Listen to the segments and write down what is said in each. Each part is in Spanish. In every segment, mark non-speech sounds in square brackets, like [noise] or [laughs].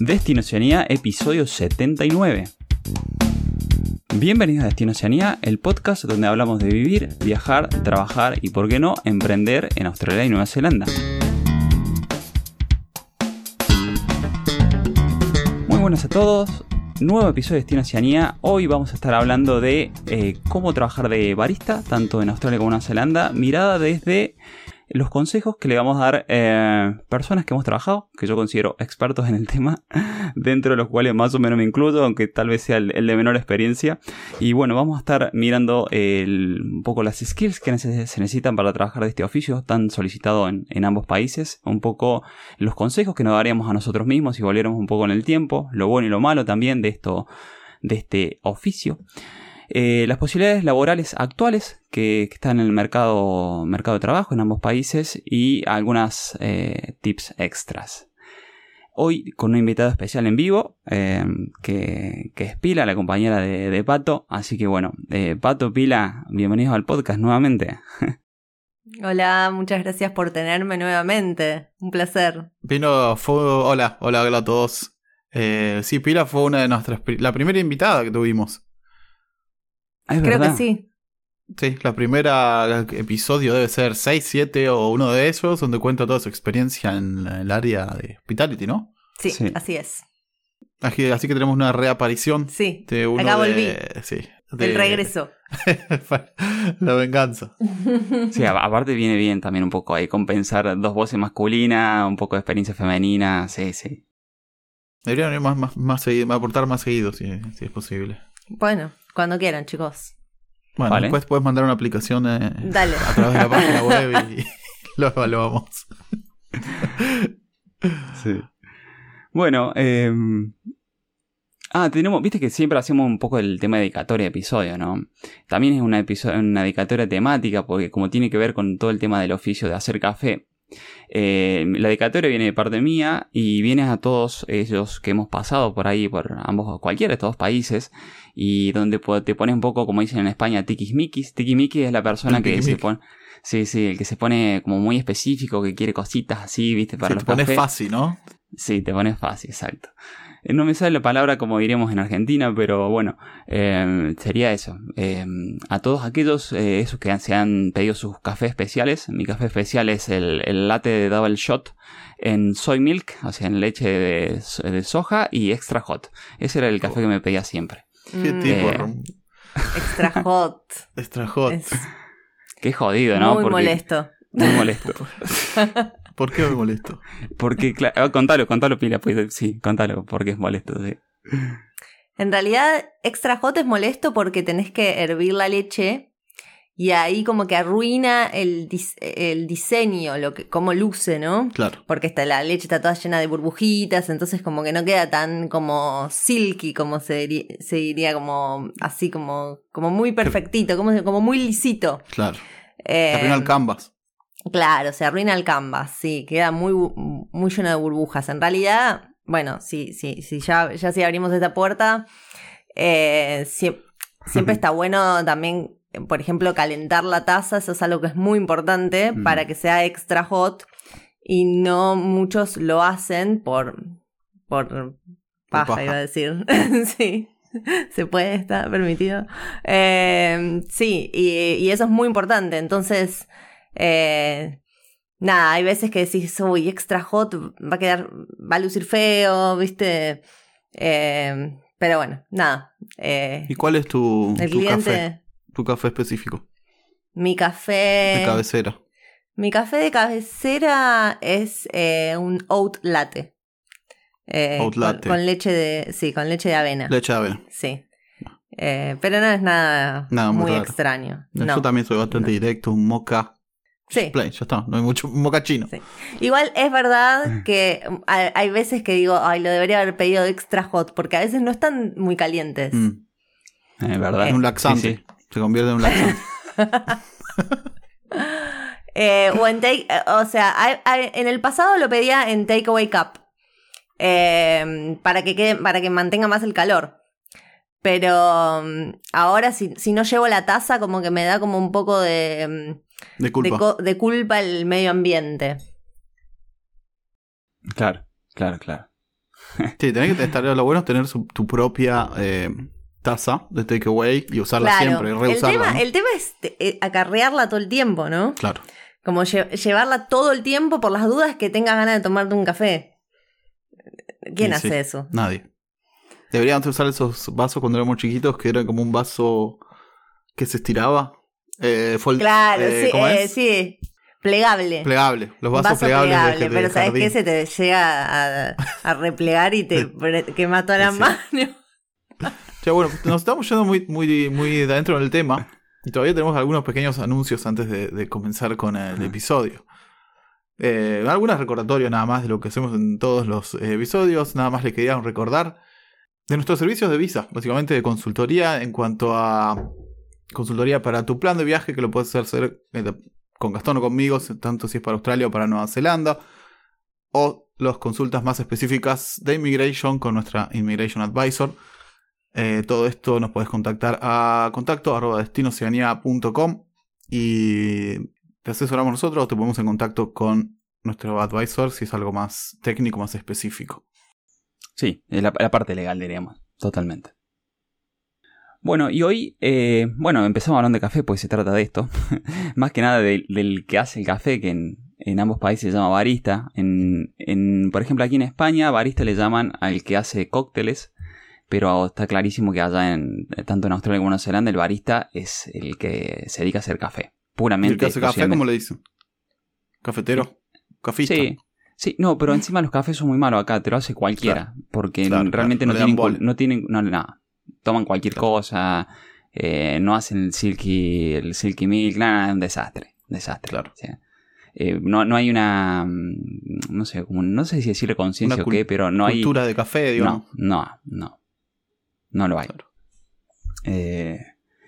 Destino Oceanía, episodio 79. Bienvenidos a Destino Oceanía, el podcast donde hablamos de vivir, viajar, trabajar y, por qué no, emprender en Australia y Nueva Zelanda. Muy buenas a todos, nuevo episodio de Destino Oceanía. Hoy vamos a estar hablando de eh, cómo trabajar de barista, tanto en Australia como en Nueva Zelanda, mirada desde los consejos que le vamos a dar eh, personas que hemos trabajado, que yo considero expertos en el [laughs] tema, dentro de los cuales más o menos me incluyo, aunque tal vez sea el, de menor experiencia. Y bueno, vamos a estar mirando un poco las skills que se necesitan para trabajar de este oficio tan solicitado en, en, ambos países, un poco los consejos que nos daríamos a nosotros mismos si volviéramos un poco en el tiempo, lo bueno y lo malo también de esto, de este oficio. Eh, las posibilidades laborales actuales que, están en el mercado, mercado de trabajo en ambos países y algunas eh, tips extras. Hoy con un invitado especial en vivo, eh, que, es Pila, la compañera de, Pato. Así que bueno, Pato, Pila, bienvenidos al podcast nuevamente. [laughs] Hola, muchas gracias por tenerme nuevamente. Un placer. Vino, fue, hola, hola, hola a todos. sí, Pila fue una de nuestras, la primera invitada que tuvimos. Creo que sí. Sí, la primera episodio debe ser 6, 7 o uno de esos, donde cuenta toda su experiencia en el área de hospitality, ¿no? Sí, así es. Así, que tenemos una reaparición. Sí, de uno acá volví. sí, el regreso. [laughs] la venganza. [laughs] Sí, aparte viene bien también un poco ahí compensar dos voces masculinas, un poco de experiencia femenina, sí, sí. Deberían ir más, más, más seguido, aportar más seguido si, si es posible. Bueno, cuando quieran, chicos. Bueno, después puedes mandar una aplicación eh, a través de la página web y, [laughs] lo evaluamos. sí. Bueno, eh, Ah, tenemos, viste que siempre hacemos un poco el tema de dedicatoria de episodio, ¿no? También es una, una dedicatoria temática, porque como tiene que ver con todo el tema del oficio de hacer café, eh, la dedicatoria viene de parte mía y viene a todos ellos que hemos pasado por ahí, por ambos, cualquiera de estos países, y donde te pone un poco, como dicen en España, tiquismiquis. Tiquismiquis es la persona que se pone. Sí, sí, el que se pone como muy específico, que quiere cositas así, viste, para sí, te pones fácil, ¿no? Sí, te pones fácil, exacto. Eh, no me sale la palabra como diríamos en Argentina, pero bueno, eh, sería eso. Eh, a todos aquellos esos que se han pedido sus cafés especiales, mi café especial es el, el latte de double shot en soy milk, o sea, en leche de, soja y extra hot. Ese era el café que me pedía siempre. ¿Qué tipo? extra hot. [laughs] extra hot. Qué jodido, ¿no? Muy molesto. Muy molesto. [laughs] ¿Por qué me molesto? [laughs] Porque, claro, ah, contalo, contalo, Pila, pues sí, contalo, porque es molesto, sí. En realidad, extra hot es molesto porque tenés que hervir la leche y ahí como que arruina el, el diseño, lo que, cómo luce, ¿no? Claro. Porque está, la leche está toda llena de burbujitas, entonces como que no queda tan como silky, como se, diría, se diría como así, como, como muy perfectito, como, como muy lisito. Claro. Eh, arruina el canvas. Claro, se arruina el canvas, sí, queda muy, muy lleno de burbujas. En realidad, bueno, sí, sí, sí, ya, ya si abrimos esta puerta, eh, siempre [laughs] está bueno también, por ejemplo, calentar la taza, eso es algo que es muy importante para que sea extra hot y no muchos lo hacen por, por paja, iba a decir. [laughs] sí. Se puede, está permitido. Eh, sí, y, y, eso es muy importante. Entonces, eh, nada, hay veces que decís, uy, extra hot, va a quedar, va a lucir feo, ¿viste? Eh, pero bueno, nada. Eh, ¿Y cuál es tu, café? Tu café específico. Mi café. De cabecera. Mi café de cabecera es un oat latte. oat latte. Con, leche de. Sí, con leche de avena. Leche de avena. Sí. pero no es nada, muy, extraño. Yo también soy bastante directo, un mocha Sí. ya está, no hay mucho mocachino. Sí. Igual es verdad mm. que hay veces que digo, ay, lo debería haber pedido extra hot, porque a veces no están muy calientes. Mm. Es verdad. Es un laxante. Se convierte en un laxante. [laughs] [laughs] eh, o en take, eh, o sea, en el pasado lo pedía en takeaway cup. Eh, para que quede, para que mantenga más el calor. Pero um, ahora si, si no llevo la taza, como que me da como un poco de um, de culpa. De, culpa el medio ambiente. Claro, claro, claro. [laughs] Sí, tenés que estar, lo bueno es tener su- tu propia eh, taza de takeaway y usarla Claro. siempre, y el, reusarla. tema, ¿no? el tema es eh, acarrearla todo el tiempo, ¿no? Claro. Como lle- llevarla todo el tiempo por las dudas que tengas ganas de tomarte un café. ¿Quién hace sí, eso? Nadie. Deberían usar esos vasos cuando éramos chiquitos que era como un vaso que se estiraba. Eh, Claro, eh, sí, ¿cómo eh, sí. Plegable. Plegable. Los vasos vaso plegables de- plegable, de, pero ¿sabes qué? Se te llega a, a replegar y te [laughs] quema toda la Sí. mano. [laughs] Ya, bueno, nos estamos yendo muy, muy, muy de adentro del tema. Y todavía tenemos algunos pequeños anuncios antes de, de comenzar con el episodio. Eh, algunos recordatorios nada más de lo que hacemos en todos los episodios. Nada más le quería recordar de nuestros servicios de visa, básicamente de consultoría en cuanto a consultoría para tu plan de viaje, que lo puedes hacer eh, con Gastón o conmigo, tanto si es para Australia o para Nueva Zelanda, o las consultas más específicas de Immigration con nuestra Immigration Advisor. Eh, todo esto nos puedes contactar a contacto arroba y te asesoramos nosotros o te ponemos en contacto con nuestro advisor si es algo más técnico, más específico. Sí, es la, la parte legal, diríamos. Totalmente. Bueno, y hoy, eh, bueno, empezamos hablando de café, pues se trata de esto. [laughs] Más que nada del, del que hace el café, que en, en ambos países se llama barista. En, en, por ejemplo, aquí en España, barista le llaman al que hace cócteles, pero está clarísimo que allá, en, tanto en Australia como en Nueva Zelanda, el barista es el que se dedica a hacer café. ¿Y Puramente. el que hace café, cómo le dicen? ¿Cafetero? ¿Cafista? Sí, sí, no, pero encima los cafés son muy malos acá, te lo hace cualquiera, porque Claro, realmente claro, no, tienen, no tienen, no, nada, toman cualquier cosa, eh, no hacen el silky, el silky milk, nada, es un desastre, desastre. Claro. o sea, eh, no, no hay una, mm, no sé, como, no sé si decirle conciencia o qué, pero no hay, Cultura de café, digamos. no, no, no, no lo hay. Claro. Eh,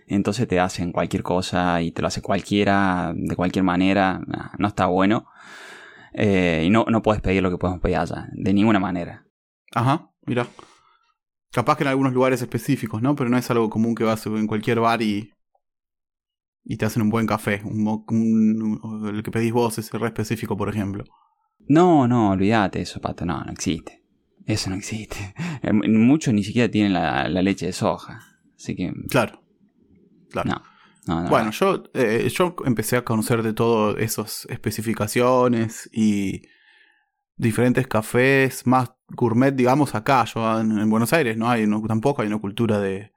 entonces te hacen cualquier cosa y te lo hace cualquiera, de cualquier manera, nah, no está bueno. Eh, y no, no puedes pedir lo que podemos pedir allá, de ninguna manera. Ajá, mira. Capaz que en algunos lugares específicos, ¿no? Pero no es algo común que vas en cualquier bar y. y te hacen un buen café. Un, el que pedís vos es re específico, por ejemplo. No, no, olvídate eso, pato, no, no existe. Eso no existe. [laughs] Muchos ni siquiera tienen la, la leche de soja. Así que, Claro. Claro. no. no, no. Bueno, yo, eh, yo empecé a conocer de todo esas especificaciones y diferentes cafés más gourmet, digamos, acá. Yo en, en Buenos Aires no hay, tampoco hay una cultura de,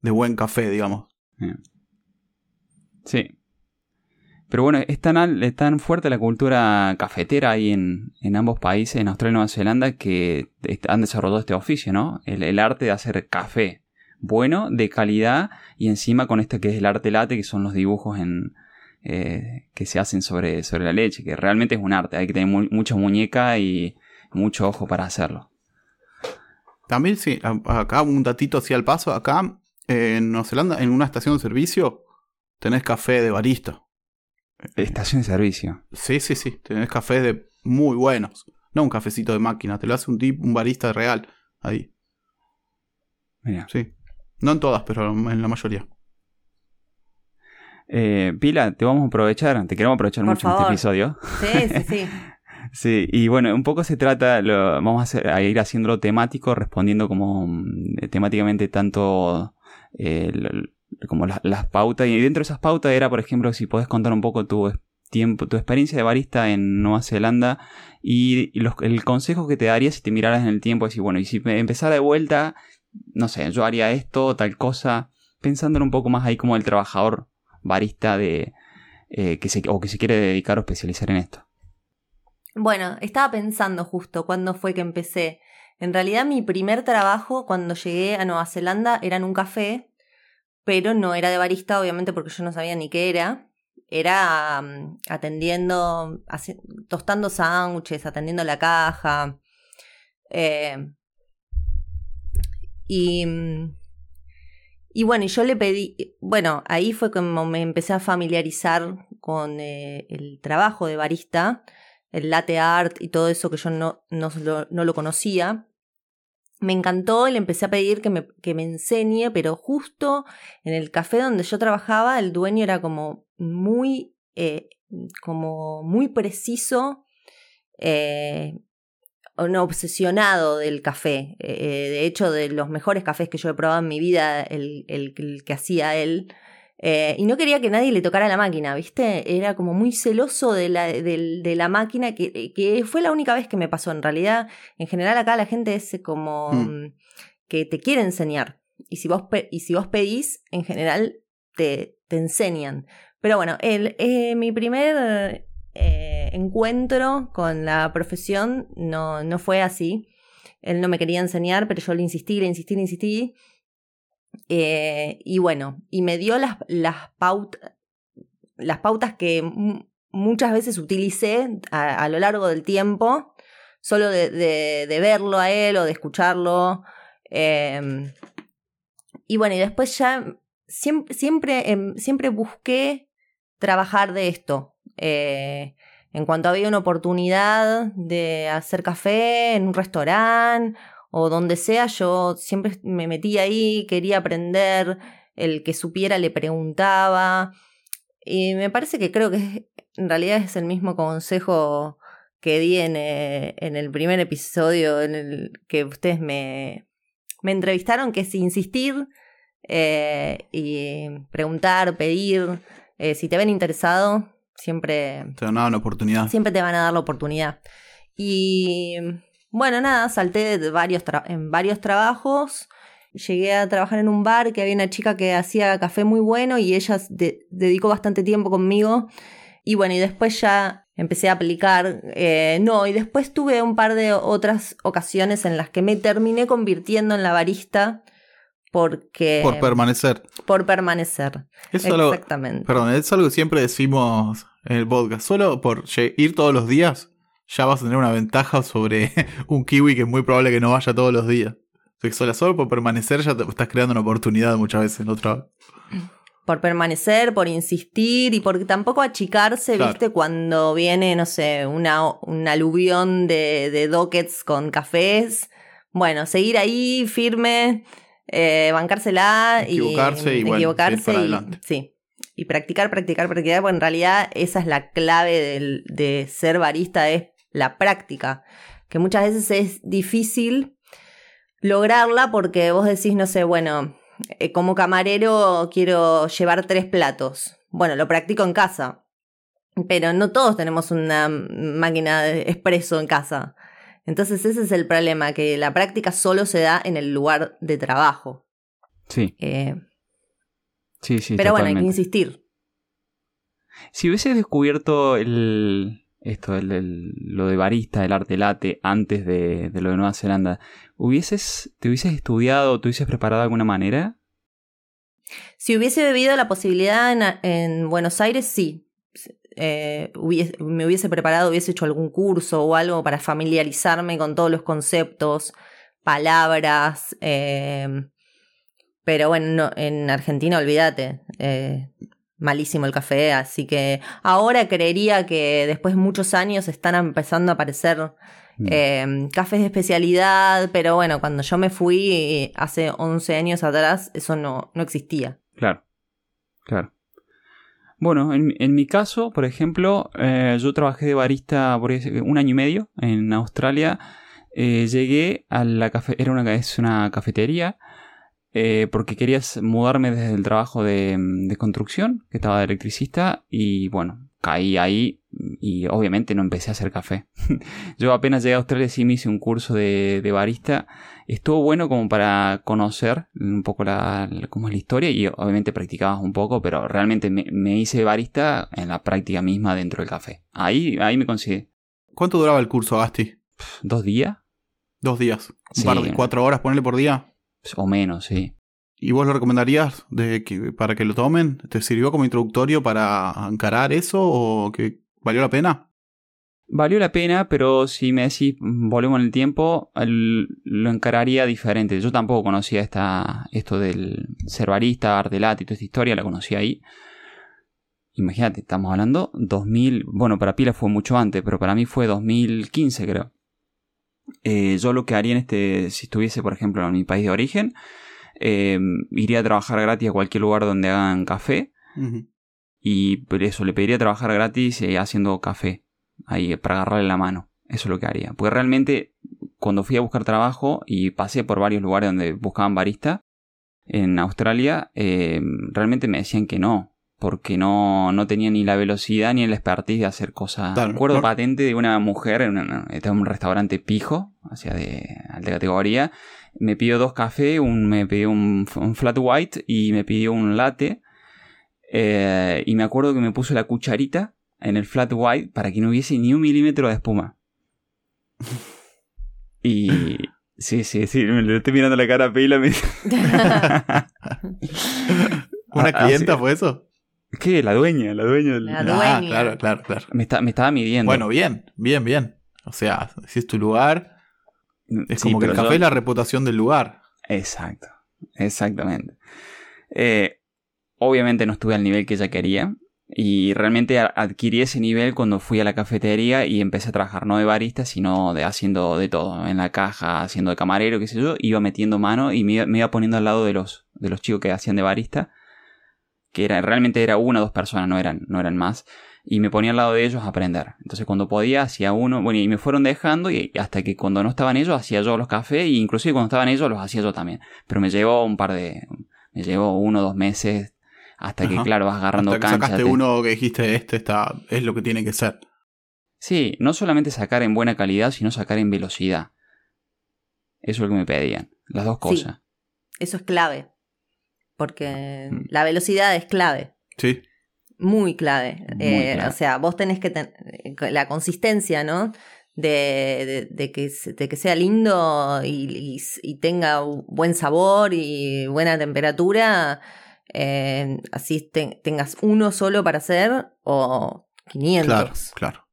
de buen café, digamos. Sí. Pero bueno, es tan, es tan fuerte la cultura cafetera ahí en, en ambos países, en Australia y Nueva Zelanda, que han desarrollado este oficio, ¿no? El, el arte de hacer café bueno, de calidad, y encima con esto que es el arte late, que son los dibujos en, eh, que se hacen sobre, sobre la leche, que realmente es un arte, hay que tener mu- mucha muñeca y mucho ojo para hacerlo. También sí, acá un datito así al paso, acá eh, en Nueva Zelanda, en una estación de servicio, tenés café de barista. Estación de servicio. Sí, sí, sí, tenés cafés de muy buenos. No un cafecito de máquina, te lo hace un un barista real. Ahí, Mira. sí. No en todas, pero en la mayoría. Eh, Pila, te vamos a aprovechar, te queremos aprovechar Por mucho en este episodio. Sí, sí, sí. [laughs] Sí, y bueno, un poco se trata, lo- vamos a, hacer- a ir haciéndolo temático, respondiendo como mm, temáticamente tanto eh, como las, las pautas. Y dentro de esas pautas era, por ejemplo, si podés contar un poco tu tiempo, tu experiencia de barista en Nueva Zelanda y, los- el consejo que te daría si te miraras en el tiempo, decir, bueno, y si me empezara de vuelta, no sé, yo haría esto, tal cosa, pensándolo un poco más ahí como el trabajador barista de eh, que se, o que se quiere dedicar o especializar en esto. Bueno, estaba pensando justo cuándo fue que empecé. En realidad mi primer trabajo cuando llegué a Nueva Zelanda era en un café, pero no era de barista, obviamente porque yo no sabía ni qué era. Era mm, atendiendo, tostando sándwiches, atendiendo la caja. eh, y, mm, y bueno, y yo le pedí, bueno, ahí fue como me empecé a familiarizar con eh, el trabajo de barista el latte art y todo eso que yo no, no, lo, no lo conocía. Me encantó y le empecé a pedir que me, que me enseñe, pero justo en el café donde yo trabajaba, el dueño era como muy, eh, como muy preciso. eh, un obsesionado del café. Eh, de hecho, de los mejores cafés que yo he probado en mi vida, el, el, el que hacía él. Eh, y no quería que nadie le tocara la máquina, ¿viste? Era como muy celoso de la, de, de la máquina, que, que, fue la única vez que me pasó. En realidad, en general acá la gente es como mm. que te quiere enseñar. Y si vos, y si vos pedís, en general te, te enseñan. Pero bueno, el, eh, mi primer eh, encuentro con la profesión no, no fue así. Él no me quería enseñar, pero yo le insistí, le insistí, le insistí. Eh, y bueno, y me dio las, las, las pautas que muchas veces utilicé a, lo largo del tiempo, solo de, de, verlo a él o de escucharlo. Em, y bueno, y después ya siempre, siempre, em, siempre busqué trabajar de esto. Eh, en cuanto había una oportunidad de hacer café en un restaurante o donde sea, yo siempre me metía ahí, quería aprender, el que supiera le preguntaba. Y me parece que creo que en realidad es el mismo consejo que di en, eh, el primer episodio en el que ustedes me, entrevistaron, que es insistir eh, y preguntar, pedir. Eh, si te ven interesado, siempre... Te van a dar una oportunidad. Siempre te van a dar la oportunidad. Y bueno, nada, salté de varios en varios trabajos. Llegué a trabajar en un bar que había una chica que hacía café muy bueno y ella dedicó bastante tiempo conmigo. Y bueno, y después ya empecé a aplicar. Eh, no, y después tuve un par de otras ocasiones en las que me terminé convirtiendo en la barista porque... Por permanecer. Por permanecer. Exactamente. perdón, es algo que siempre decimos en el podcast. Solo por ir todos los días ya vas a tener una ventaja sobre [laughs] un kiwi que es muy probable que no vaya todos los días. solo, solo por permanecer ya te estás creando una oportunidad muchas veces en otra. Por permanecer, por insistir y por tampoco achicarse, viste, cuando viene, no sé, una, un aluvión de, de dockets con cafés. Bueno, seguir ahí firme eh, bancársela equivocarse y, y equivocarse y, sí. Y practicar, practicar, practicar, porque en realidad esa es la clave de ser barista, es la práctica, que muchas veces es difícil lograrla porque vos decís, no sé, bueno, eh, como camarero quiero llevar tres platos. Bueno, lo practico en casa, pero no todos tenemos una máquina de expreso en casa. Entonces ese es el problema, que la práctica solo se da en el lugar de trabajo. Sí. Eh, sí, sí. Pero bueno, hay que insistir. Si hubieses descubierto el, esto, el, lo de barista, el arte late, antes de, lo de Nueva Zelanda, ¿hubieses, ¿te hubieses estudiado, te hubieses preparado de alguna manera? Si hubiese bebido la posibilidad en, en Buenos Aires, sí. Eh, me hubiese preparado, hubiese hecho algún curso o algo para familiarizarme con todos los conceptos, palabras. Eh, pero bueno, en Argentina, olvídate. Eh, malísimo el café, así que ahora creería que después de muchos años están empezando a aparecer mm. cafés de especialidad, pero bueno, cuando yo me fui hace 11 años atrás, eso no, no existía. Claro, claro. Bueno, en, mi caso, por ejemplo, eh, yo trabajé de barista por un año y medio en Australia. Eh, llegué a la cafetería, era una, es una cafetería, eh, porque quería mudarme desde el trabajo de, de, construcción, que estaba de electricista, y bueno, caí ahí y obviamente no empecé a hacer café. [laughs] Yo apenas llegué a Australia sí me hice un curso de, barista. Estuvo bueno como para conocer un poco la, cómo es la historia y obviamente practicabas un poco, pero realmente me, hice barista en la práctica misma dentro del café. Ahí, ahí me conseguí. ¿Cuánto duraba el curso, Gasti? ¿Dos días? Dos días. ¿Un par de cuatro horas ponerle por día? O menos, sí. ¿Y vos lo recomendarías para que lo tomen? ¿Te sirvió como introductorio para encarar eso o que valió la pena? Valió la pena, pero si me decís volvemos en el tiempo, lo encararía diferente. Yo tampoco conocía esta, esto del ser barista, y toda esta historia, la conocí ahí. Imagínate, estamos hablando 2000, bueno, para Pila fue mucho antes, pero para mí fue 2015 creo. Eh, yo lo que haría en este, si estuviese por ejemplo en mi país de origen, eh, iría a trabajar gratis a cualquier lugar donde hagan café. Y por eso le pediría trabajar gratis eh, haciendo café. Ahí, para agarrarle la mano. Eso es lo que haría. Porque realmente cuando fui a buscar trabajo y pasé por varios lugares donde buscaban barista en Australia, eh, realmente me decían que no, porque no, no tenía ni la velocidad ni el expertise de hacer cosas. Claro, Recuerdo no- patente de una mujer, en una- estaba en un restaurante pijo, sea, de alta categoría. Me pidió dos cafés, un, me pidió un, un flat white y me pidió un latte. Eh, y me acuerdo que me puso la cucharita en el flat white para que no hubiese ni un milímetro de espuma. Y. [laughs] Sí, sí, sí, me le estoy mirando la cara a Pila. Me... [laughs] [laughs] ¿Una Ah, clienta sí. fue eso? ¿Qué? La dueña, la dueña del- La Ah, claro, claro, claro. Me, está- me estaba midiendo. Bueno, bien, bien, bien. O sea, si es tu lugar, es Sí, como que el café yo- es la reputación del lugar. Exacto, exactamente. Eh, obviamente no estuve al nivel que ella quería. Y realmente adquirí ese nivel cuando fui a la cafetería y empecé a trabajar no de barista, sino de haciendo de todo. En la caja, haciendo de camarero, qué sé yo. Iba metiendo mano y me iba, me iba poniendo al lado de los, de los chicos que hacían de barista. Que era, realmente era una o dos personas, no eran, no eran más. Y me ponía al lado de ellos a aprender. Entonces cuando podía hacía uno, bueno, y me fueron dejando y hasta que cuando no estaban ellos hacía yo los cafés e inclusive cuando estaban ellos los hacía yo también. Pero me llevó un par de, me llevó uno o dos meses hasta que Ajá. claro vas agarrando Hasta que cancha. sacaste te- uno que dijiste, este está, es lo que tiene que ser. Sí, no solamente sacar en buena calidad, sino sacar en velocidad. Eso es lo que me pedían, las dos Sí. cosas. Eso es clave. Porque Mm. la velocidad es clave. Sí, Muy clave. Muy Eh, clave. O sea, vos tenés que tener la consistencia, ¿no? De, de- de que, de que sea lindo y, y- y tenga buen sabor y buena temperatura. eh, así te- tengas uno solo para hacer o 500. claro, claro.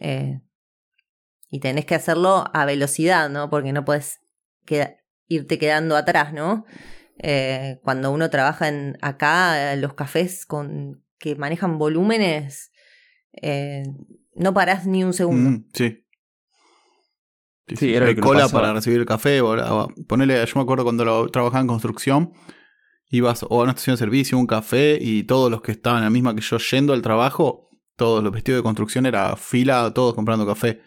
Eh, y tenés que hacerlo a velocidad, ¿no? Porque no puedes queda- irte quedando atrás, ¿no? Eh, cuando uno trabaja en acá, eh, los cafés con que manejan volúmenes, eh, no parás ni un segundo. Mm, sí. Sí, era Hay que cola pasaba. para recibir el café. Ponele, yo me acuerdo cuando lo, trabajaba en construcción, ibas o a una estación de servicio, un café, y todos los que estaban en la misma que yo yendo al trabajo, todos los vestidos de construcción era fila, todos comprando café.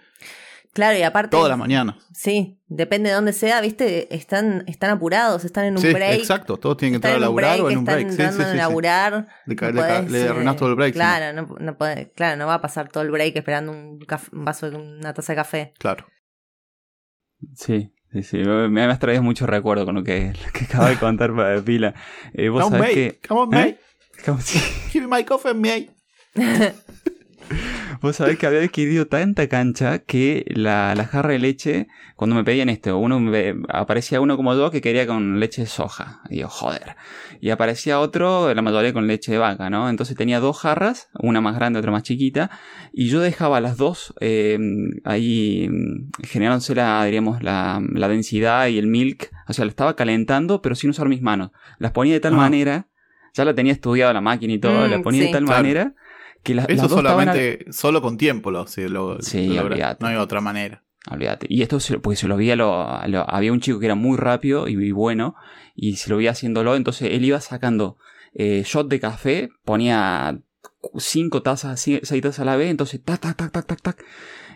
Claro, y aparte. Toda la mañana. Sí, depende de dónde sea, ¿viste? Están, están apurados, están en un Sí, break. exacto. Todos tienen que Están entrar a en un laburar o en break, un están break. Sí, sí, sí, a sí. laburar. Le, no le podés, le arruinás eh, todo el break. sí. Claro, no, no podés- claro, no va a pasar todo el break esperando un, caf- un vaso de una taza de café. Claro. Sí, sí, sí. Me, me has traído mucho recuerdo con lo que, lo que acaba de contar para Pila. Eh, vos Come sabés que. Come on, ¿Eh? mate. ¿Cómo se- Give me my coffee, mate. [laughs] Vos sabés que había adquirido tanta cancha que la, la jarra de leche, cuando me pedían esto, uno me- aparecía uno como yo que quería con leche de soja. Y yo, joder. Y aparecía otro, la mayoría con leche de vaca, ¿no? Entonces tenía dos jarras, una más grande, otra más chiquita, y yo dejaba las dos eh, ahí mm, generándose la, diríamos, la, la densidad y el milk. O sea, la estaba calentando, pero sin usar mis manos. Las ponía de tal Ah. manera, ya la tenía estudiada la máquina y todo, Mm, la ponía sí. de tal Claro. manera que Eso estaban solamente, solo con tiempo lo, sí, lo, Sí, lo. No hay otra manera. Olvídate. Y esto, porque se lo veía, lo, lo- había un chico que era muy rápido y, y bueno, y se lo veía haciéndolo, entonces él iba sacando eh, shot de café, ponía cinco tazas, seis tazas a la vez, entonces tac, tac, tac, tac, tac, tac.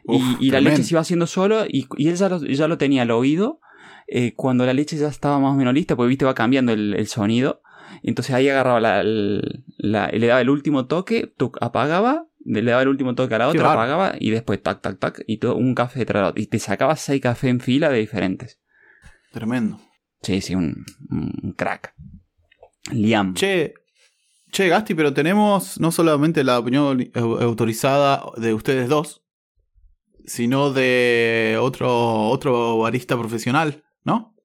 Uf, y, y la leche se iba haciendo solo y, y él ya lo, ya lo tenía al oído. eh, cuando la leche ya estaba más o menos lista, porque viste, va cambiando el, el sonido. Entonces ahí agarraba la, le daba el último toque, tuc, apagaba, le daba el último toque a la otra, apagaba y después tac, tac, tac, y todo un café detrás de otro. Y te sacaba seis cafés en fila de diferentes. Tremendo. Sí, sí, un, un crack. Liam. Che, che, Gasti, pero tenemos no solamente la opinión au- autorizada de ustedes dos, sino de otro, otro barista profesional, ¿no?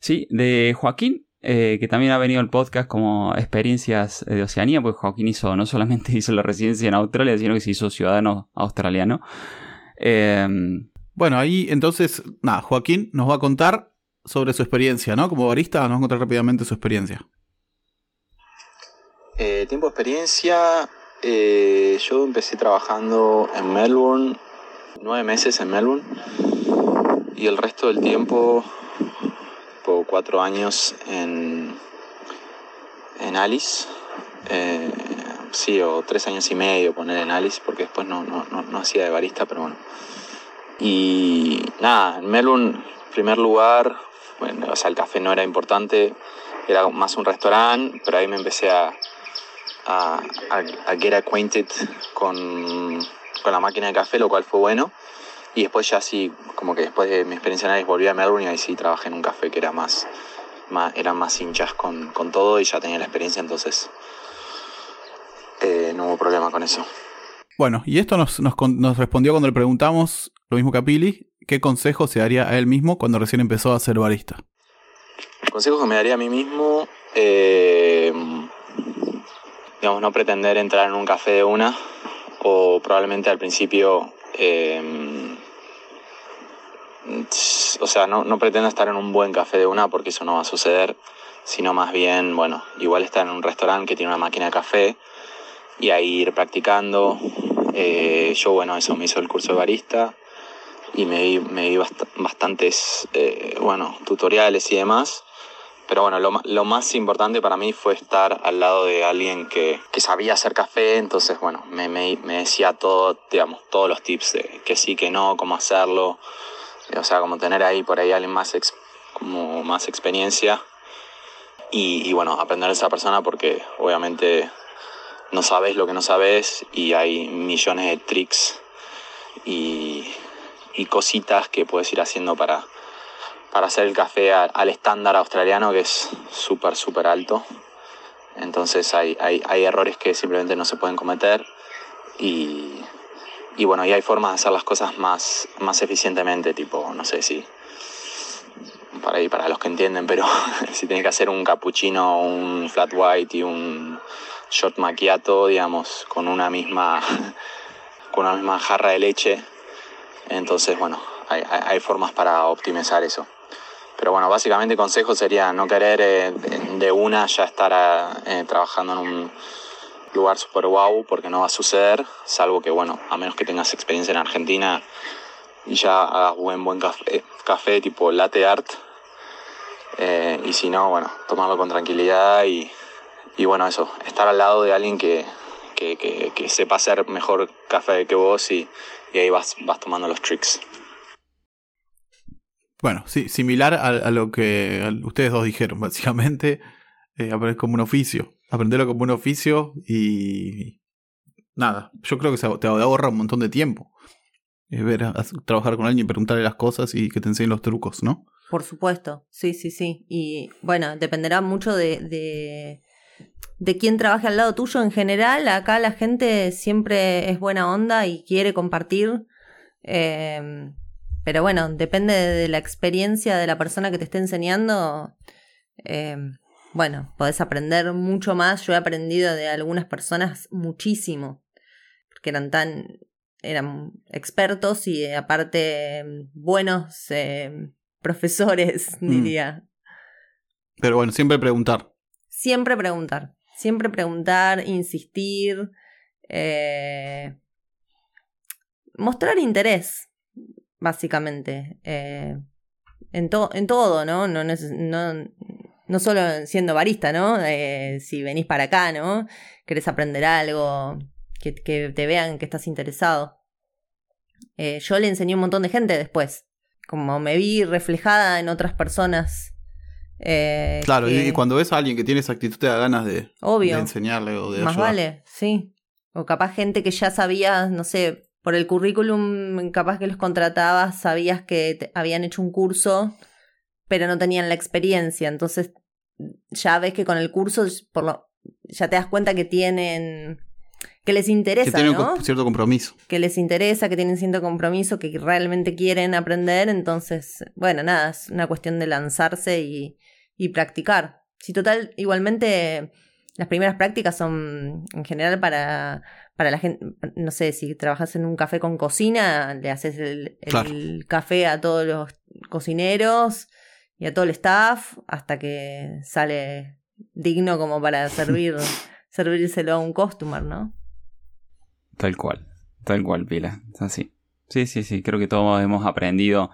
Sí, de Joaquín, eh, que también ha venido al podcast como experiencias de Oceanía, porque Joaquín hizo, no solamente [laughs] hizo la residencia en Australia, sino que se hizo ciudadano australiano. Eh, Bueno, ahí entonces, nada, Joaquín nos va a contar sobre su experiencia, ¿no? Como barista, nos va a contar rápidamente su experiencia. Eh, tiempo de experiencia, eh, yo empecé trabajando en Melbourne, nueve meses en Melbourne, y el resto del tiempo, por cuatro años en, en Alice, eh, sí, o tres años y medio poner en Alice, porque después no, no, no, no hacía de barista, pero bueno. Y nada, en Melbourne, primer lugar, bueno, o sea, el café no era importante, era más un restaurante, pero ahí me empecé a, a, a, get acquainted con, con la máquina de café, lo cual fue bueno. Y después ya sí, como que después de mi experiencia en Aries volví a Melbourne y ahí sí trabajé en un café que era más, más eran más hinchas con, con, todo y ya tenía la experiencia, entonces eh, no hubo problema con eso. Bueno, y esto nos, nos, nos, respondió cuando le preguntamos, lo mismo que a Pili, ¿qué consejo se daría a él mismo cuando recién empezó a ser barista? El consejo que me daría a mí mismo, eh, digamos, no pretender entrar en un café de una, o probablemente al principio... Eh, o sea, no, no pretendo estar en un buen café de una porque eso no va a suceder, sino más bien, bueno, igual estar en un restaurante que tiene una máquina de café y ahí ir practicando. Eh, yo, bueno, eso me hizo el curso de barista y me vi, me vi bastantes, eh, bueno, tutoriales y demás. Pero bueno, lo, lo, más importante para mí fue estar al lado de alguien que, que sabía hacer café, entonces bueno, me, me, me, decía todo, digamos, todos los tips de que sí, que no, cómo hacerlo. O sea, como tener ahí por ahí alguien más, como más experiencia. Y, bueno, aprender de esa persona porque obviamente no sabes lo que no sabes y hay millones de tricks y, cositas que puedes ir haciendo para, para hacer el café al estándar australiano que es súper, súper alto. Entonces hay, hay, hay, errores que simplemente no se pueden cometer y, y bueno, y hay formas de hacer las cosas más, más eficientemente, tipo, no sé si para ahí para los que entienden, pero [laughs] si tienes que hacer un cappuccino, un flat white y un short macchiato, digamos, con una misma, [laughs] con una misma jarra de leche. Entonces, bueno, hay, hay formas para optimizar eso. Pero bueno, básicamente el consejo sería no querer eh, de una ya estar eh, trabajando en un lugar super wow, porque no va a suceder, salvo que, bueno, a menos que tengas experiencia en Argentina y ya hagas buen, buen café, café tipo latte art. Eh, y si no, bueno, tomarlo con tranquilidad y, y bueno, eso, estar al lado de alguien que, que, que, que sepa hacer mejor café que vos y, y ahí vas, vas tomando los tricks. Bueno, sí, similar a, a lo que ustedes dos dijeron, básicamente, eh, aprender como un oficio, aprenderlo como un oficio y nada, yo creo que te ahorra un montón de tiempo. Eh, ver, a, trabajar con alguien, preguntarle las cosas y que te enseñen los trucos, ¿no? Por supuesto, sí, sí, sí. Y bueno, dependerá mucho de, de de quién trabaje al lado tuyo en general. Acá la gente siempre es buena onda y quiere compartir. Eh, pero bueno, depende de la experiencia de la persona que te esté enseñando. Eh, bueno, podés aprender mucho más. Yo he aprendido de algunas personas muchísimo. Porque eran tan. eran expertos y aparte buenos eh, [laughs] profesores, diría. Pero bueno, siempre preguntar. Siempre preguntar. Siempre preguntar, insistir, eh, mostrar interés, básicamente. Eh, en, to en todo, ¿no? No, no, no solo siendo barista, ¿no? Eh, si venís para acá, ¿no? Querés aprender algo, que, que te vean que estás interesado. Eh, yo le enseñé a un montón de gente después. Como me vi reflejada en otras personas eh, claro, que... y cuando ves a alguien que tiene esa actitud te da ganas de, Obvio. de enseñarle o de Más ayudar. vale, sí. O capaz gente que ya sabía, no sé, por el currículum, capaz que los contratabas, sabías que habían hecho un curso, pero no tenían la experiencia. Entonces, ya ves que con el curso, por lo, ya te das cuenta que tienen. que les interesa. Que tienen cierto compromiso. Que les interesa, que tienen cierto compromiso, que realmente quieren aprender. Entonces, bueno, nada, es una cuestión de lanzarse y, y practicar. Si total, igualmente las primeras prácticas son en general para, para la gente, no sé, si trabajas en un café con cocina, le haces el, el Claro. café a todos los cocineros y a todo el staff hasta que sale digno como para [laughs] servir, servírselo a un customer, ¿no? Tal cual, tal cual, Pila. Es así. Sí, sí, sí, creo que todos hemos aprendido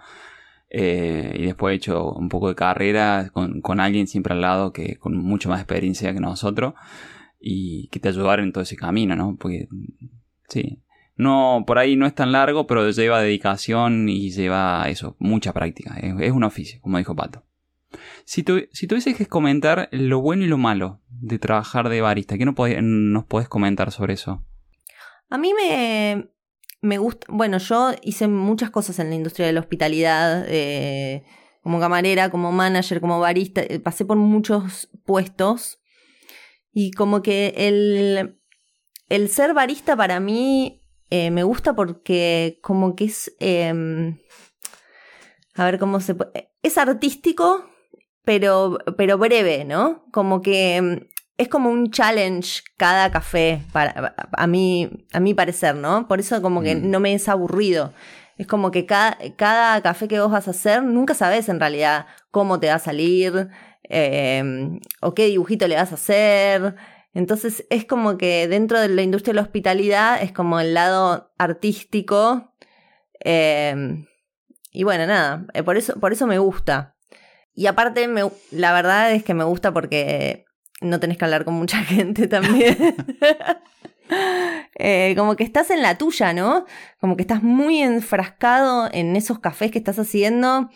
eh, y después he hecho un poco de carrera con, con alguien siempre al lado que con mucha más experiencia que nosotros y que te ayudaron en todo ese camino, ¿no? Porque, sí, No, por ahí no es tan largo, pero lleva dedicación y lleva eso, mucha práctica. Es, un oficio, como dijo Pato. Si, tu, si tuvieses que comentar lo bueno y lo malo de trabajar de barista, ¿qué no nos podés comentar sobre eso? A mí me, me gusta, bueno, yo hice muchas cosas en la industria de la hospitalidad, eh, como camarera, como manager, como barista, eh, pasé por muchos puestos y como que el, el ser barista para mí eh, me gusta porque como que es, em, a ver cómo se puede, es artístico, pero, pero breve, ¿no? Como que em, es como un challenge cada café, para, a, mí, a mi parecer, ¿no? Por eso como que mm. no me es aburrido. Es como que cada, cada café que vos vas a hacer, nunca sabes en realidad cómo te va a salir, em, o qué dibujito le vas a hacer. Entonces es como que dentro de la industria de la hospitalidad es como el lado artístico. Em, y bueno, nada, eh, por eso, por eso me gusta. Y aparte, me, la verdad es que me gusta porque no tenés que hablar con mucha [laughs] gente también. [laughs] Eh, como que estás en la tuya, ¿no? Como que estás muy enfrascado en esos cafés que estás haciendo.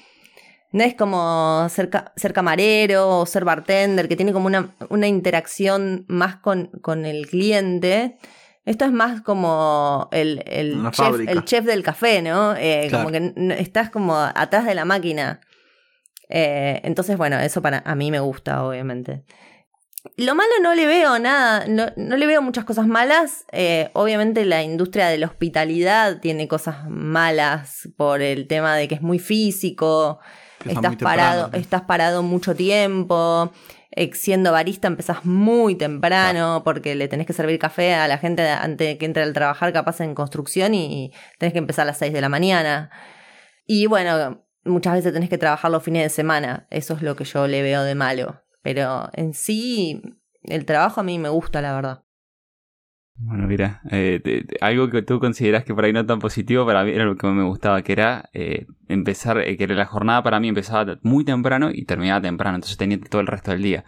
No es como ser, ser camarero o ser bartender, que tiene como una, una interacción más con, con, el cliente. Esto es más como el, el, chef, el chef, del café, ¿no? Eh, como que estás como atrás de la máquina. Eh, entonces, bueno, eso para a mí me gusta, obviamente. Lo malo no le veo nada, no, le veo muchas cosas malas. Eh, obviamente la industria de la hospitalidad tiene cosas malas por el tema de que es muy físico, estás parado, estás parado mucho tiempo. Eh, siendo barista empezás muy temprano porque le tenés que servir café a la gente antes de que entre al trabajar capaz en construcción y, tenés que empezar a las 6 de la mañana. Y bueno, muchas veces tenés que trabajar los fines de semana. Eso es lo que yo le veo de malo. Pero en sí, el trabajo a mí me gusta, la verdad. Bueno, mira, eh, algo que tú consideras que por ahí no tan positivo, para mí era lo que me gustaba, que era eh, empezar, eh, que la jornada para mí empezaba muy temprano y terminaba temprano, entonces tenía todo el resto del día.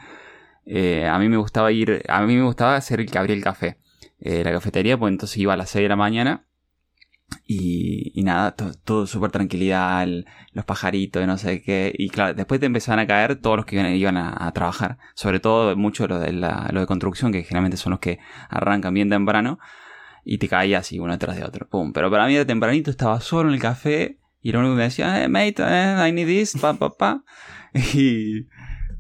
a mí me gustaba ir, a mí me gustaba ser el que abría el café, la cafetería, pues entonces iba a las 6 de la mañana y, nada, todo súper tranquilidad, los pajaritos, no sé qué. Y claro, después te empezaban a caer todos los que iban, a, trabajar. Sobre todo mucho lo de, la, lo de construcción, que generalmente son los que arrancan bien temprano. Y te caía así uno detrás de otro. Pum. Pero para mí de tempranito estaba solo en el café. Y lo único que me decía, eh, mate, eh, I need this, pa, pa, pa. [laughs] Y,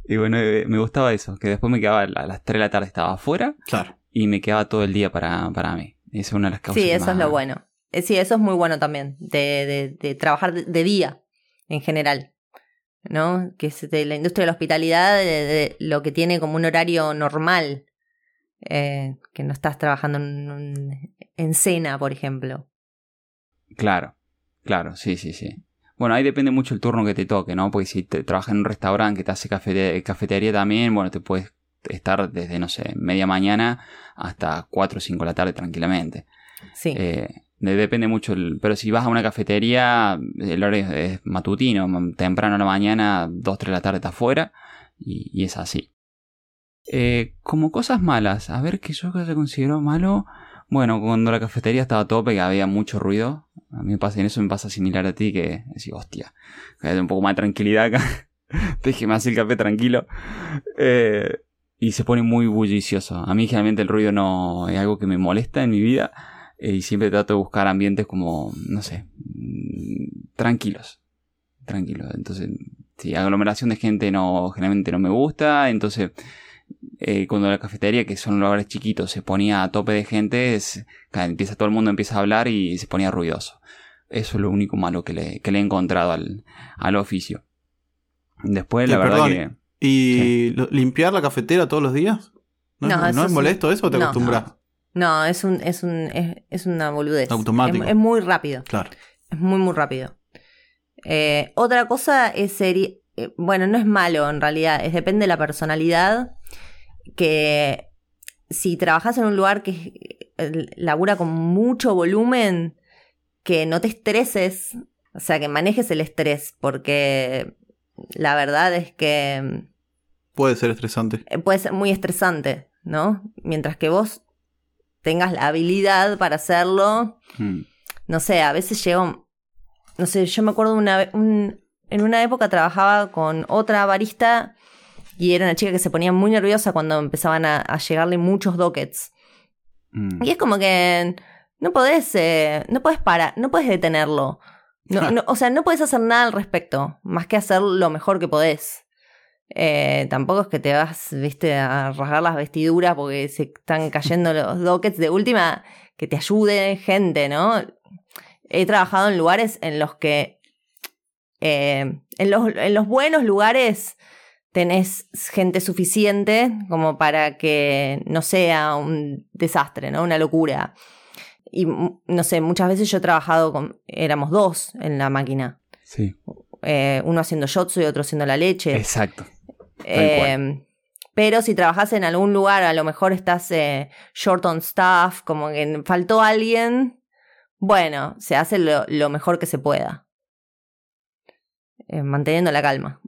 y bueno, eh, me gustaba eso. Que después me quedaba a las 3 de la tarde, estaba afuera. Claro. Y me quedaba todo el día para, para mí. Esa es una de las causas. Sí, eso es lo bueno. Eh, sí, eso es muy bueno también, de, de, trabajar de, día en general. ¿no? Que es de la industria de la hospitalidad, de, lo que tiene como un horario normal, eh, que no estás trabajando en, en, cena, por ejemplo. Claro, claro, sí, sí, sí. Bueno, ahí depende mucho el turno que te toque, ¿no? Porque si te trabajas en un restaurante que te hace cafetería también, bueno, te puedes estar desde, no sé, media mañana hasta 4 o 5 de la tarde tranquilamente. Sí. Eh, Depende mucho, pero si vas a una cafetería, el horario es matutino, temprano en la mañana, 2, 3 de la tarde está afuera, y, es así. Eh, como cosas malas, a ver qué yo se consideró malo. Bueno, cuando la cafetería estaba a tope, que había mucho ruido. A mí me pasa, en eso me pasa similar a ti, que decís, hostia, que hay un poco más de tranquilidad acá. [laughs] Déjeme hacer el café tranquilo. Eh, y se pone muy bullicioso. A mí generalmente el ruido no es algo que me molesta en mi vida. Eh, y siempre trato de buscar ambientes como, no sé, mm, tranquilos. Tranquilos. Entonces, si aglomeración de gente no, generalmente no me gusta. Entonces, eh, cuando la cafetería, que son lugares chiquitos, se ponía a tope de gente, empieza todo el mundo empieza a hablar y se ponía ruidoso. Eso es lo único malo que le, que le he encontrado al, al oficio. Después, la verdad que. ¿Y limpiar la cafetera todos los días? ¿No, es, molesto eso o te acostumbras? No, es un, es un, es, una boludez. Automático. Es, muy rápido. Claro. Es muy, muy rápido. Eh, otra cosa es ser, eh, bueno, no es malo en realidad, es depende de la personalidad. Que si trabajas en un lugar que eh, labura con mucho volumen, que no te estreses, o sea, que manejes el estrés, porque la verdad es que... Puede ser estresante. Puede ser muy estresante, ¿no? Mientras que vos tengas la habilidad para hacerlo. Mm. No sé, a veces llego, no sé, yo me acuerdo una vez, un- en una época trabajaba con otra barista y era una chica que se ponía muy nerviosa cuando empezaban a, a llegarle muchos dockets. Mm. Y es como que no podés, eh, no podés parar, no podés detenerlo. No, [laughs] no, o sea, no podés hacer nada al respecto, más que hacer lo mejor que podés. Eh, tampoco es que te vas, viste, a rasgar las vestiduras porque se están cayendo los dockets. De última, que te ayude gente, ¿no? He trabajado en lugares en los que, eh, en, los, en los buenos lugares, tenés gente suficiente como para que no sea un desastre, ¿no? Una locura. Y mm, no sé, muchas veces yo he trabajado con, éramos dos en la máquina. Sí, Eh, uno haciendo shotsu y otro haciendo la leche. exacto. Eh, pero si trabajas en algún lugar, a lo mejor estás eh, short on staff, como que faltó alguien, bueno, se hace lo, lo mejor que se pueda. Eh, manteniendo la calma.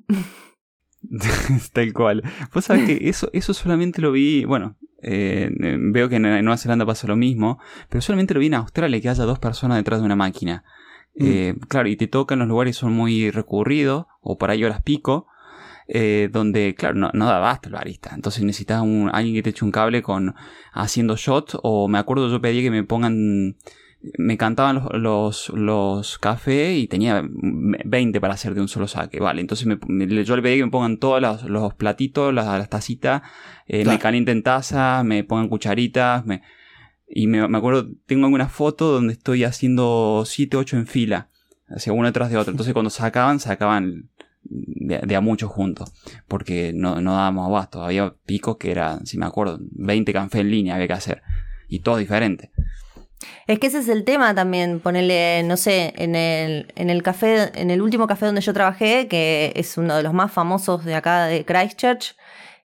[laughs] Tal cual. Vos sabés que eso, eso solamente lo vi, bueno, eh, veo que en Nueva Zelanda pasa lo mismo, pero solamente lo vi en Australia, que haya dos personas detrás de una máquina. Eh, claro, y te tocan los lugares son muy recurridos, o por ahí horas pico, eh, donde, claro, no, no da basta el barista. Entonces necesitas un, alguien que te eche un cable con haciendo shot, o me acuerdo yo pedí que me pongan me cantaban los, los, los cafés y tenía 20 para hacer de un solo saque, vale. Entonces me- me- yo le pedí que me pongan todos los, los platitos, las, las tacitas, eh, me calienten tazas, me pongan cucharitas, me, y me, me acuerdo, tengo alguna foto donde estoy haciendo 7, 8 en fila, hacia uno detrás de otro. Entonces cuando sacaban, sacaban de, a muchos juntos, porque no, no dábamos abasto. Había picos que eran, si me acuerdo, 20 cafés en línea había que hacer, y todo diferente. Es que ese es el tema también, ponerle, no sé, en el, en el café, en el último café donde yo trabajé, que es uno de los más famosos de acá de Christchurch,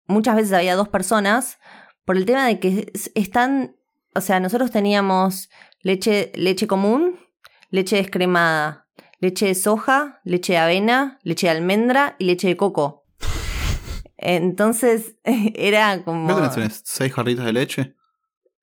muchas veces había dos personas, por el tema de que es- están, o sea, nosotros teníamos leche, leche común, leche descremada, leche de soja, leche de avena, leche de almendra y leche de coco. Entonces, [laughs] era como... ¿Ves que tenés seis jarritas de leche?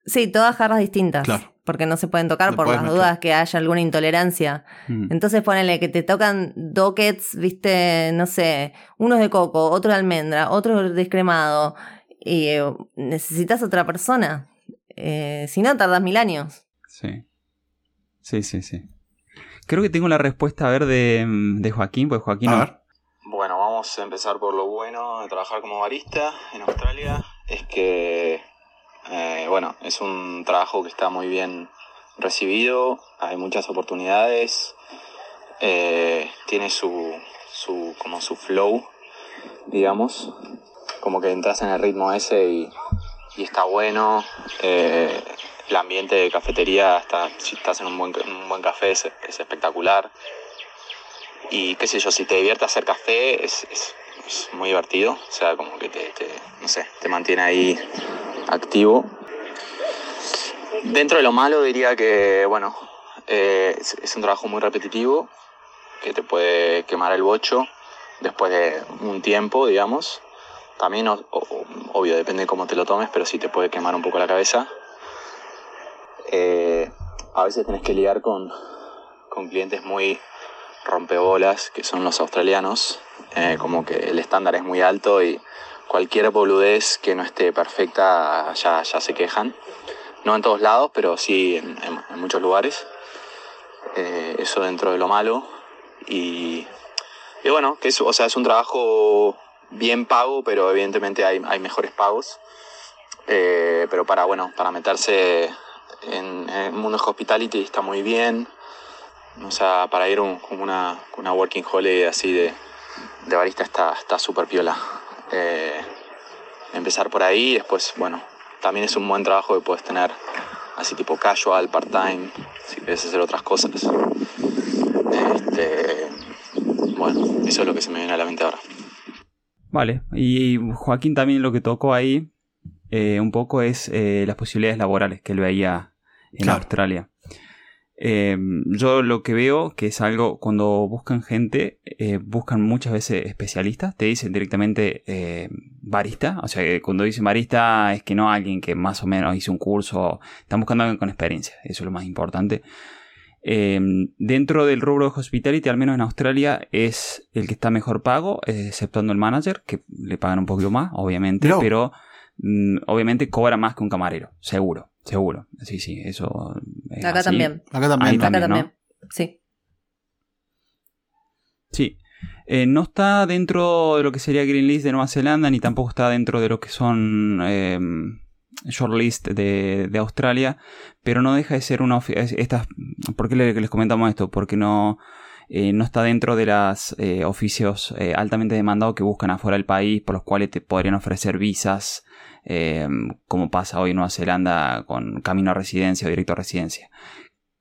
Sí, todas jarras distintas. Claro. Porque no se pueden tocar No por las mezclar. dudas que haya alguna intolerancia. Mm. Entonces ponele que te tocan dockets, viste, no sé, unos de coco, otro de almendra, otro descremado. Y eh, necesitas otra persona. Eh, si no, tardas mil años. Sí. Sí, sí, sí. Creo que tengo la respuesta a ver de, de Joaquín, pues Joaquín. A ver. Bueno, vamos a empezar por lo bueno de trabajar como barista en Australia. Es que, eh, bueno, es un trabajo que está muy bien recibido, hay muchas oportunidades, eh, tiene su, su, como su flow, digamos, como que entras en el ritmo ese y, y está bueno. eh, el ambiente de cafetería, está, si estás en un buen, un buen café, es, es espectacular. Y qué sé yo, si te divierte hacer café, es, es- es muy divertido. O sea, como que te, te, no sé, te mantiene ahí activo. Dentro de lo malo diría que, bueno, eh, es, un trabajo muy repetitivo, que te puede quemar el bocho después de un tiempo, digamos. También, obvio, depende de cómo te lo tomes, pero sí te puede quemar un poco la cabeza. Eh, a veces tenés que lidiar con, con clientes muy rompebolas, que son los australianos, eh, como que el estándar es muy alto y cualquier boludez que no esté perfecta ya, ya se quejan. No en todos lados, pero sí en, muchos lugares. Eh, eso dentro de lo malo. Y, y bueno, que es, o sea, es un trabajo bien pago, pero evidentemente hay, hay mejores pagos. Pero para, bueno, para meterse en, el mundo hospitality está muy bien. O sea, para ir un- como una, una working holiday así de, de barista está está súper piola. Eh, empezar por ahí, después, bueno, también es un buen trabajo que puedes tener así tipo casual, part-time, si quieres hacer otras cosas. Este, bueno, eso es lo que se me viene a la mente ahora. Vale, y Joaquín también lo que tocó ahí eh, un poco es eh, las posibilidades laborales que él veía en Claro. Australia. Eh, yo lo que veo que es algo, cuando buscan gente, eh, buscan muchas veces especialistas, te dicen directamente, eh, barista. O sea, que cuando dicen barista es que no alguien que más o menos hizo un curso. Están buscando a alguien con experiencia. Eso es lo más importante. Dentro del rubro de hospitality, al menos en Australia, es el que está mejor pago, exceptuando el manager, que le pagan un poquito más, obviamente, pero obviamente cobra más que un camarero, seguro, seguro. Sí, sí, eso. es Acá así. también. Acá también. Ahí ¿no? también. Acá ¿no? también. Sí. Sí. Eh, no está dentro de lo que sería Green List de Nueva Zelanda, ni tampoco está dentro de lo que son eh, Shortlist de, de Australia, pero no deja de ser una... Estas, ¿Por qué le- les comentamos esto? Porque no, eh, no está dentro de los oficios eh, altamente demandados que buscan afuera del país, por los cuales te podrían ofrecer visas, eh, como pasa hoy en Nueva Zelanda con camino a residencia o directo a residencia.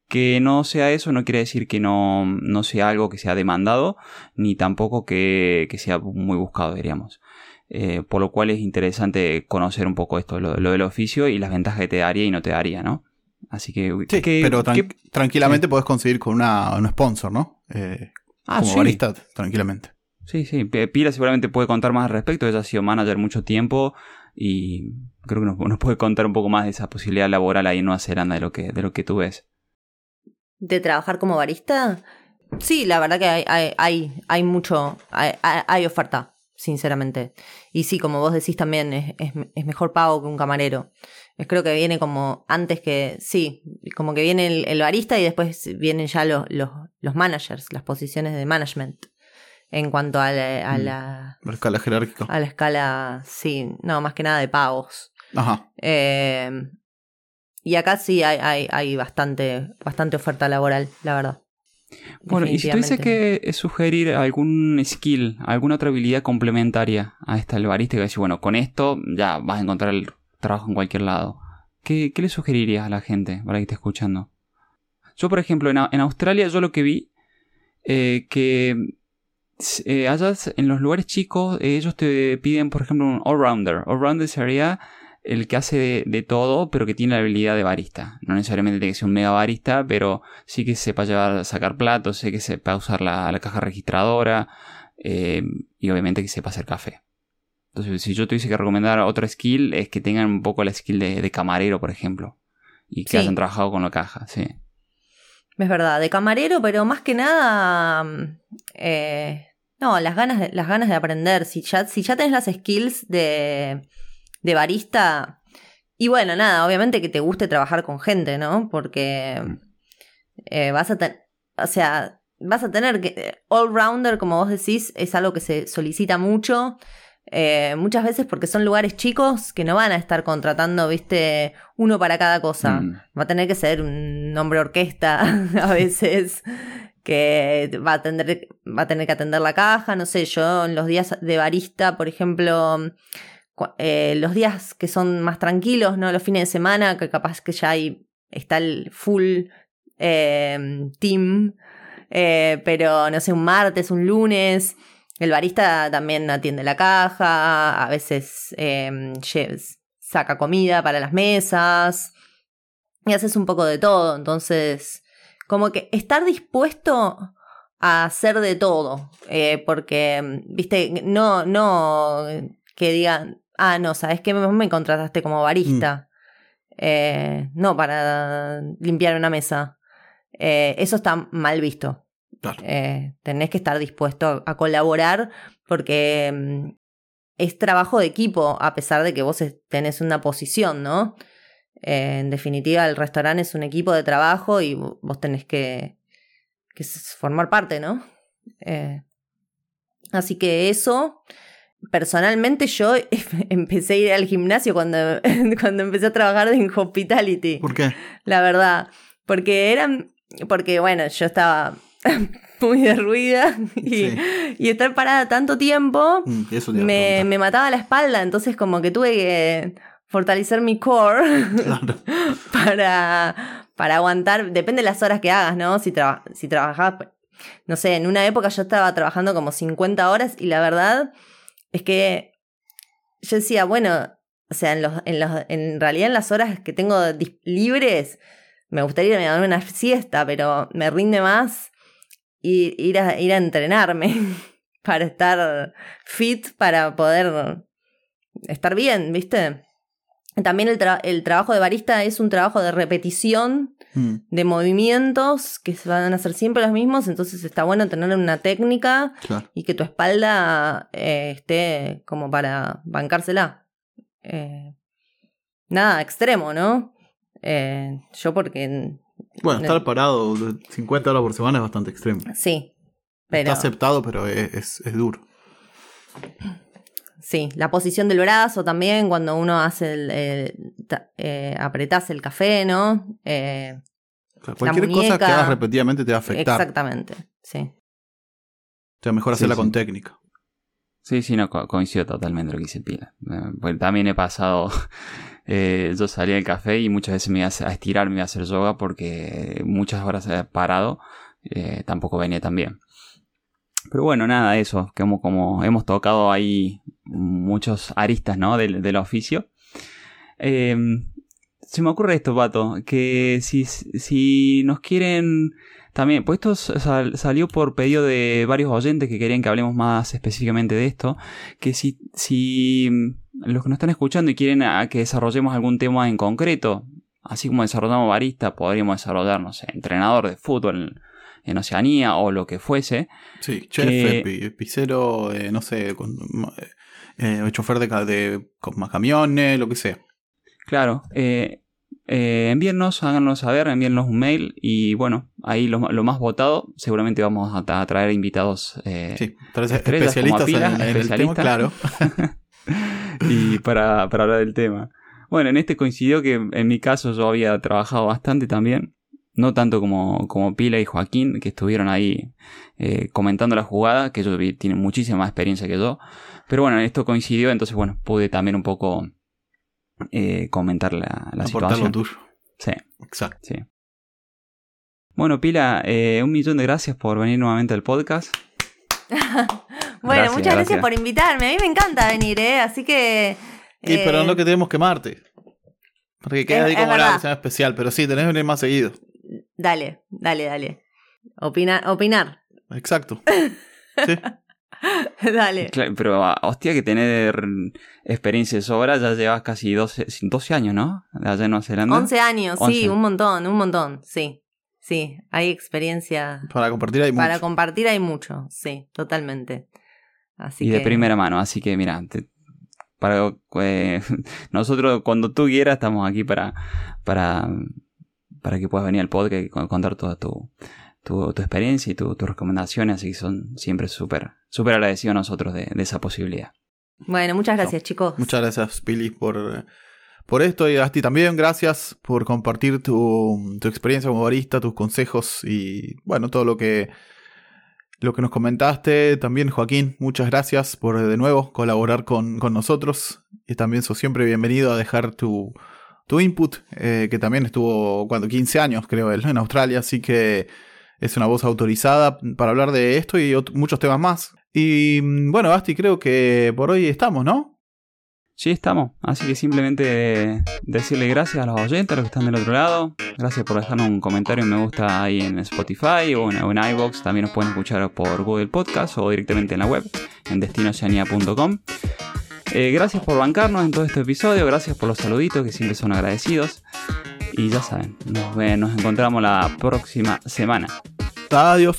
Que no sea eso no quiere decir que no, no sea algo que sea demandado, ni tampoco que, que sea muy buscado, diríamos. Eh, por lo cual es interesante conocer un poco esto, lo, lo del oficio y las ventajas que te daría y no te daría, ¿no? Así que... Sí, ¿qué- pero tran- tranquilamente podés conseguir con una, un sponsor, ¿no? Eh, Ah, como sí. barista, tranquilamente. Sí, sí. P- Pila seguramente puede contar más al respecto. Ella ha sido manager mucho tiempo y creo que nos, nos puede contar un poco más de esa posibilidad laboral ahí en Nueva Zelanda de lo que, de lo que tú ves. ¿De trabajar como barista? Sí, la verdad que hay, hay, hay, hay mucho, hay, oferta, sinceramente. Y sí, como vos decís también, es, es, mejor pago que un camarero. Es creo que viene como antes que, sí, como que viene el, barista y después vienen ya los, los managers, las posiciones de management. En cuanto a la, a Mm. la, La escala jerárquica. a la escala, sí, no, más que nada de pagos. Ajá. Eh, y acá sí hay, hay, hay bastante, bastante oferta laboral, la verdad. Bueno, y si tuviese que sugerir algún skill, alguna otra habilidad complementaria a esta del barista, que decir, bueno, con esto ya vas a encontrar el trabajo en cualquier lado. ¿Qué, qué le sugerirías a la gente para que esté escuchando? Yo, por ejemplo, en, en Australia, yo lo que vi, eh, que eh, allá en los lugares chicos, eh, ellos te piden, por ejemplo, un all-rounder. All-rounder sería el que hace de, de todo, pero que tiene la habilidad de barista. No necesariamente tiene que ser un mega barista, pero sí que sepa llevar, sacar platos, sé que sepa usar la, la caja registradora eh, y obviamente que sepa hacer café. Entonces, si yo tuviese que recomendar otro skill, es que tengan un poco la skill de, de camarero, por ejemplo. Y que Sí. hayan trabajado con la caja, sí. Es verdad, de camarero, pero más que nada. mm, eh, no, las ganas, de, las ganas de aprender. Si ya, si ya tenés las skills de, de barista. Y bueno, nada, obviamente que te guste trabajar con gente, ¿no? Porque eh, vas a tener. O sea, vas a tener que. All-rounder, como vos decís, es algo que se solicita mucho. Eh, muchas veces porque son lugares chicos que no van a estar contratando, viste, uno para cada cosa. Mm. Va a tener que ser un hombre orquesta [laughs] a veces que va a, tener, va a tener que atender la caja. No sé, yo en los días de barista, por ejemplo, eh, los días que son más tranquilos, ¿no? Los fines de semana, que capaz que ya hay, está el full eh, team. eh, pero no sé, un martes, un lunes. El barista también atiende la caja, a veces eh, lle- saca comida para las mesas y haces un poco de todo. Entonces, como que estar dispuesto a hacer de todo, eh, porque, viste, no, no que digan, ah, no, sabes que me, contrataste como barista, Eh, no para limpiar una mesa. Eh, eso está mal visto. Claro. Eh, tenés que estar dispuesto a colaborar porque mm, es trabajo de equipo, a pesar de que vos tenés una posición, ¿no? Eh, en definitiva, el restaurante es un equipo de trabajo y vo- vos tenés que, que formar parte, ¿no? Eh, así que eso, personalmente yo [laughs] empecé a ir al gimnasio cuando, [laughs] cuando empecé a trabajar en hospitality ¿Por qué? la verdad. Porque eran. Porque, bueno, yo estaba [laughs] muy derruida y, Sí. y estar parada tanto tiempo Mm, eso me, me mataba la espalda. Entonces, como que tuve que fortalecer mi core [laughs] Claro. [laughs] para, para aguantar. Depende de las horas que hagas, ¿no? Si, traba- si trabajabas. No sé, en una época yo estaba trabajando como 50 horas y la verdad es que yo decía, bueno, o sea, en, los, en, los, en realidad en las horas que tengo libres, me gustaría irme a dar una siesta, pero me rinde más ir, ir, a, ir a entrenarme [laughs] para estar fit, para poder estar bien, ¿viste? También el, tra- el trabajo de barista es un trabajo de repetición Mm, de movimientos que se van a hacer siempre los mismos, entonces está bueno tener una técnica claro. y que tu espalda eh, esté como para bancársela. Eh, nada, extremo, ¿no? Eh, yo porque... Bueno, No. estar parado de 50 horas por semana es bastante extremo. Sí, pero... Está aceptado, pero es, es- es duro. Sí, la posición del brazo también, cuando uno hace el... ta- eh, apretás el café, ¿no? Eh, O sea, cualquier cosa que hagas repetidamente te va a afectar. exactamente, sí. O sea, mejor hacerla sí. con técnica. Sí, sí, no, co- coincido totalmente lo que dice Pila. Eh, Porque también he pasado, eh, yo salía del café y muchas veces me iba a estirar, me iba a hacer yoga porque muchas horas parado, eh, tampoco venía tan bien. Pero bueno, nada, eso, como, como hemos tocado ahí muchos aristas, ¿no? Del, del oficio. Eh, se me ocurre esto, Pato, que si, si nos quieren también, pues esto sal- salió por pedido de varios oyentes que querían que hablemos más específicamente de esto, que si, si mm, los que nos están escuchando y quieren a que desarrollemos algún tema en concreto, así como desarrollamos barista, podríamos desarrollar, no sé, entrenador de fútbol en, en Oceanía o lo que fuese. Sí, chef, Que- eh, eh, no sé, con, eh, chofer de, de con más camiones, lo que sea. Claro, eh, eh, envíennos, háganos saber, envíennos un mail y bueno, ahí lo, lo más votado, seguramente vamos a, a traer invitados eh, Sí, especialistas Pila, en, en el tema, especialista. claro. [laughs] y para, para hablar del tema. Bueno, en este coincidió que en mi caso yo había trabajado bastante también. No tanto como, como Pila y Joaquín, que estuvieron ahí eh, comentando la jugada, que ellos tienen muchísima más experiencia que yo. Pero bueno, esto coincidió, entonces bueno, pude también un poco eh, comentar la, la situación. tuyo. Sí, Exacto. sí. Bueno, Pila, eh, un millón de gracias por venir nuevamente al podcast. [laughs] Bueno, Gracias, muchas gracias. gracias. por invitarme. A mí me encanta venir, ¿eh? Así que... Y eh, pero no que tenemos que quemarte. Porque queda Es- ahí como una versión especial, pero sí, tenés que venir más seguido. Dale, dale, dale. Opinar, opinar. Exacto. [laughs] Sí. [laughs] dale. Claro, pero ah, hostia que tener experiencia de sobra, ya llevas casi 12, 12 años, ¿no? Allá en Nueva Zelanda. 11 años, sí, 11. un montón, un montón, sí. Sí, hay experiencia Para compartir hay mucho. para compartir, hay mucho, sí, totalmente. Así y que... de primera mano, así que mira, te- para eh, [laughs] nosotros cuando tú quieras estamos aquí para para para que puedas venir al podcast y con- contar toda tu, tu, tu experiencia y tu- tus recomendaciones, así que son siempre súper súper agradecidos nosotros de, de esa posibilidad. Bueno, muchas gracias, chicos. Muchas gracias, Pili, por, por esto y a ti también. Gracias por compartir tu, tu experiencia como barista, tus consejos y, bueno, todo lo que, lo que nos comentaste. También, Joaquín, muchas gracias por de nuevo colaborar con, con nosotros. Y también sos siempre bienvenido a dejar tu, tu input, eh, que también estuvo cuando 15 años, creo él, en Australia. Así que es una voz autorizada para hablar de esto y muchos temas más. Y mm, bueno, Basti, creo que por hoy estamos, ¿no? Sí, estamos. Así que simplemente decirle gracias a los oyentes, a los que están del otro lado. Gracias por dejarnos un comentario, me gusta ahí en Spotify o en, en iVoox. También nos pueden escuchar por Google Podcast o directamente en la web, en destinoceanía.com. Eh, gracias por bancarnos en todo este episodio, gracias por los saluditos que siempre son agradecidos. Y ya saben, nos, nos encontramos la próxima semana. Adiós.